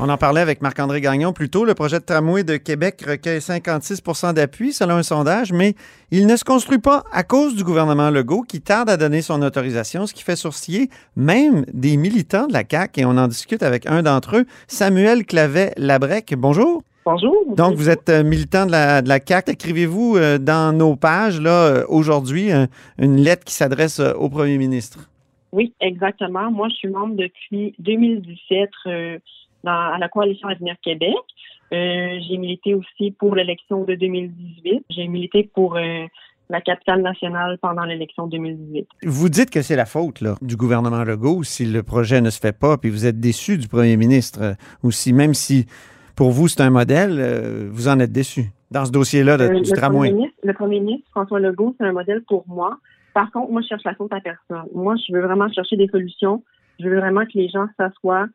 On en parlait avec Marc-André Gagnon plus tôt. Le projet de tramway de Québec recueille 56% d'appui selon un sondage, mais il ne se construit pas à cause du gouvernement Legault qui tarde à donner son autorisation, ce qui fait sourciller même des militants de la CAQ. Et on en discute avec un d'entre eux, Samuel Clavet-Labrec. Bonjour. Bonjour. Donc, vous êtes euh, militant de la, de la CAQ. Écrivez-vous euh, dans nos pages, là, euh, aujourd'hui, une lettre qui s'adresse au premier ministre? Oui, exactement. Moi, je suis membre depuis 2017 euh, dans, à la Coalition Avenir Québec. Euh, j'ai milité aussi pour l'élection de 2018. J'ai milité pour euh, la capitale nationale pendant l'élection 2018. Vous dites que c'est la faute là, du gouvernement Legault si le projet ne se fait pas, puis vous êtes déçu du premier ministre aussi, même si pour vous c'est un modèle, vous en êtes déçu dans ce dossier-là du tramway. le premier ministre François Legault, c'est un modèle pour moi par contre, moi, je cherche la faute à personne. Moi, je veux vraiment chercher des solutions. Je veux vraiment que les gens s'assoient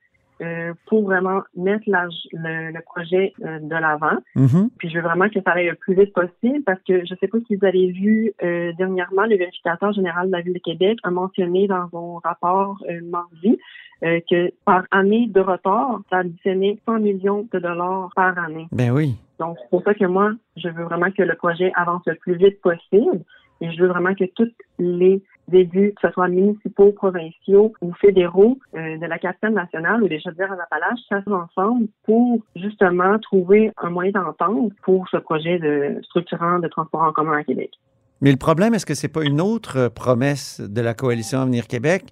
euh, pour vraiment mettre le, projet euh, de l'avant. Mm-hmm. Puis je veux vraiment que ça aille le plus vite possible parce que je ne sais pas si vous avez vu euh, dernièrement, le vérificateur général de la Ville de Québec a mentionné dans son rapport mardi que par année de retard, ça additionnait 100 millions de dollars par année. Ben oui. Donc, c'est pour ça que moi, je veux vraiment que le projet avance le plus vite possible. Et je veux vraiment que tous les que ce soit municipaux, provinciaux ou fédéraux euh, de la capitale nationale ou des chaudières en Appalaches, s'assoient ensemble pour justement trouver un moyen d'entendre pour ce projet de structurant de transport en commun à Québec. Mais le problème, est-ce que c'est pas une autre promesse de la coalition Avenir Québec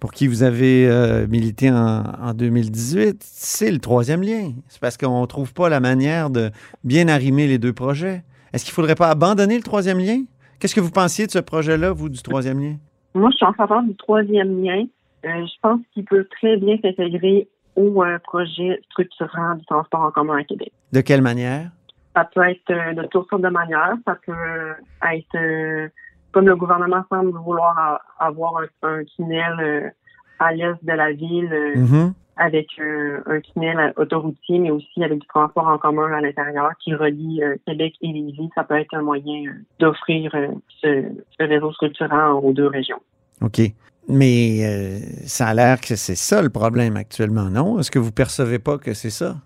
pour qui vous avez euh, milité en, en 2018? C'est le troisième lien. C'est parce qu'on ne trouve pas la manière de bien arrimer les deux projets. Est-ce qu'il ne faudrait pas abandonner le troisième lien? Qu'est-ce que vous pensiez de ce projet-là, vous, du troisième lien? Moi, je suis en faveur du troisième lien. Euh, je pense qu'il peut très bien s'intégrer au euh, projet structurant du transport en commun à Québec. De quelle manière? Ça peut être euh, de toutes sortes de manières. Ça peut être, comme le gouvernement semble vouloir avoir un, tunnel à l'est de la ville, mm-hmm avec euh, un tunnel autoroutier, mais aussi avec du transport en commun à l'intérieur qui relie euh, Québec et Lévis. Ça peut être un moyen euh, d'offrir ce, réseau structurant aux deux régions. OK. Mais ça a l'air que c'est ça le problème actuellement, non? Est-ce que vous percevez pas que c'est ça?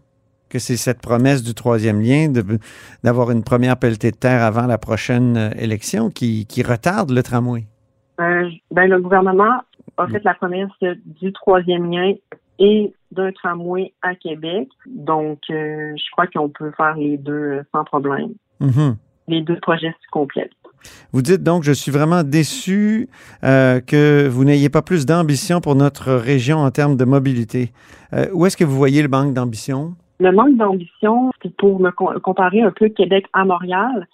Que c'est cette promesse du troisième lien d'avoir une première pelletée de terre avant la prochaine élection qui, qui retarde le tramway? ben, le gouvernement a fait la promesse du troisième lien et d'un tramway à Québec. Donc, euh, je crois qu'on peut faire les deux euh, sans problème. Mm-hmm. Les deux projets se complètent. Vous dites donc, je suis vraiment déçu euh, que vous n'ayez pas plus d'ambition pour notre région en termes de mobilité. où est-ce que vous voyez le manque d'ambition? Le manque d'ambition, c'est pour me comparer un peu Québec à Montréal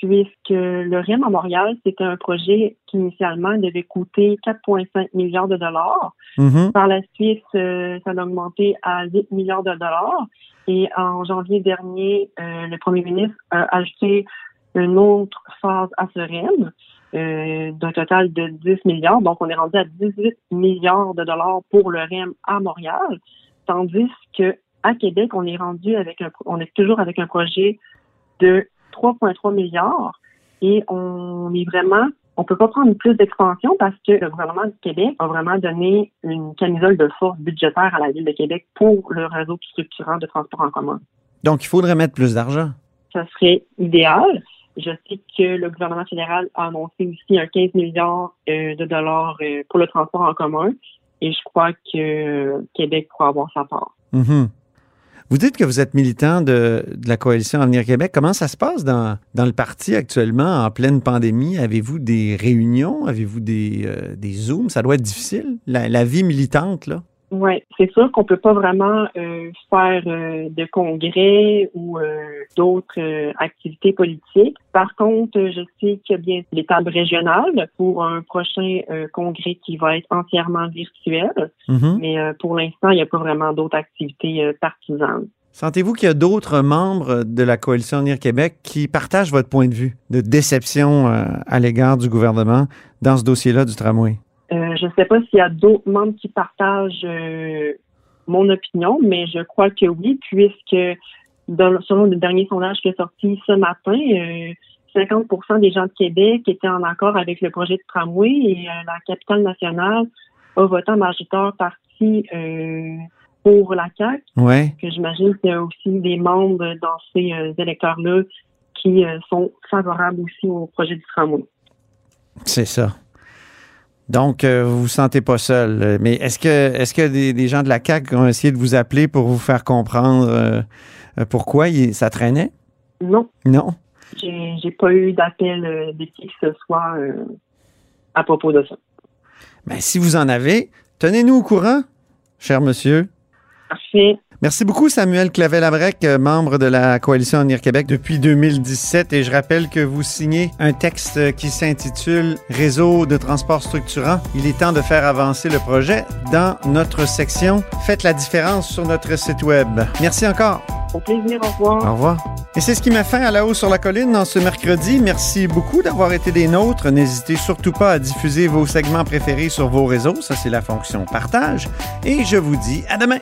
puisque le REM à Montréal, c'était un projet qui initialement devait coûter 4,5 milliards de dollars. Mm-hmm. Par la suite, euh, ça a augmenté à 8 milliards de dollars. Et en janvier dernier, euh, le premier ministre a ajouté une autre phase à ce REM euh, d'un total de 10 milliards. Donc, on est rendu à 18 milliards de dollars pour le REM à Montréal, tandis que à Québec, on est rendu avec un, on est toujours avec un projet de 3,3 milliards et on est vraiment on peut pas prendre plus d'expansion parce que le gouvernement du Québec a vraiment donné une camisole de force budgétaire à la ville de Québec pour le réseau structurant de transport en commun. Donc, il faudrait mettre plus d'argent. Ça serait idéal. Je sais que le gouvernement fédéral a annoncé aussi un 15 milliards euh, de dollars euh, pour le transport en commun et je crois que Québec pourra avoir sa part. Mm-hmm. Vous dites que vous êtes militant de, la coalition Avenir Québec. Comment ça se passe dans, dans le parti actuellement, en pleine pandémie? Avez-vous des réunions? Avez-vous des, euh, des Zooms? Ça doit être difficile, la, vie militante, là? Oui, c'est sûr qu'on peut pas vraiment euh, faire euh, de congrès ou euh, d'autres activités politiques. Par contre, je sais qu'il y a bien l'étape régionale pour un prochain congrès qui va être entièrement virtuel. Mm-hmm. Mais pour l'instant, il n'y a pas vraiment d'autres activités partisanes. Sentez-vous qu'il y a d'autres membres de la coalition Avenir Québec qui partagent votre point de vue de déception à l'égard du gouvernement dans ce dossier-là du tramway? Euh, je ne sais pas s'il y a d'autres membres qui partagent euh, mon opinion, mais je crois que oui, puisque selon le dernier sondage qui est sorti ce matin, 50% euh, des gens de Québec étaient en accord avec le projet de tramway et la capitale nationale a voté en majoritaire partie pour la CAQ. Ouais. Que j'imagine qu'il y a aussi des membres dans ces électeurs-là qui sont favorables aussi au projet du tramway. C'est ça. Donc, euh, vous vous sentez pas seul. Mais est-ce que est-ce que des, gens de la CAQ ont essayé de vous appeler pour vous faire comprendre euh, pourquoi ça traînait? Non. Non? J'ai pas eu d'appel euh, de qui que ce soit à propos de ça. Mais ben, si vous en avez, tenez-nous au courant, cher monsieur. Parfait. Merci beaucoup, Samuel Clavel-Abrec, euh, membre de la Coalition Avenir Québec depuis 2017. Et je rappelle que vous signez un texte qui s'intitule Réseau de transport structurant. Il est temps de faire avancer le projet dans notre section Faites la différence sur notre site Web. Merci encore. Au plaisir, au revoir. Au revoir. Et c'est ce qui m'a fait à la haut sur la colline dans ce mercredi. Merci beaucoup d'avoir été des nôtres. N'hésitez surtout pas à diffuser vos segments préférés sur vos réseaux. Ça, c'est la fonction partage. Et je vous dis à demain.